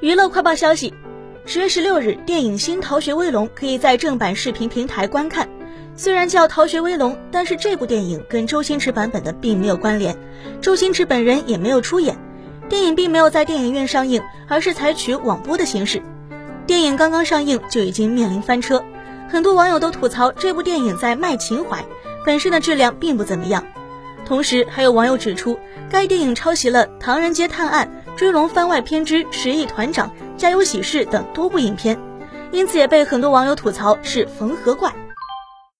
娱乐快报消息：十月十六日，电影《新逃学威龙》可以在正版视频平台观看。虽然叫《逃学威龙》，但是这部电影跟周星驰版本的并没有关联，周星驰本人也没有出演。电影并没有在电影院上映，而是采取网播的形式。电影刚刚上映就已经面临翻车，很多网友都吐槽这部电影在卖情怀，本身的质量并不怎么样。同时，还有网友指出，该电影抄袭了《唐人街探案》。《追龙番外篇之十亿团长》《家有喜事》等多部影片，因此也被很多网友吐槽是缝合怪。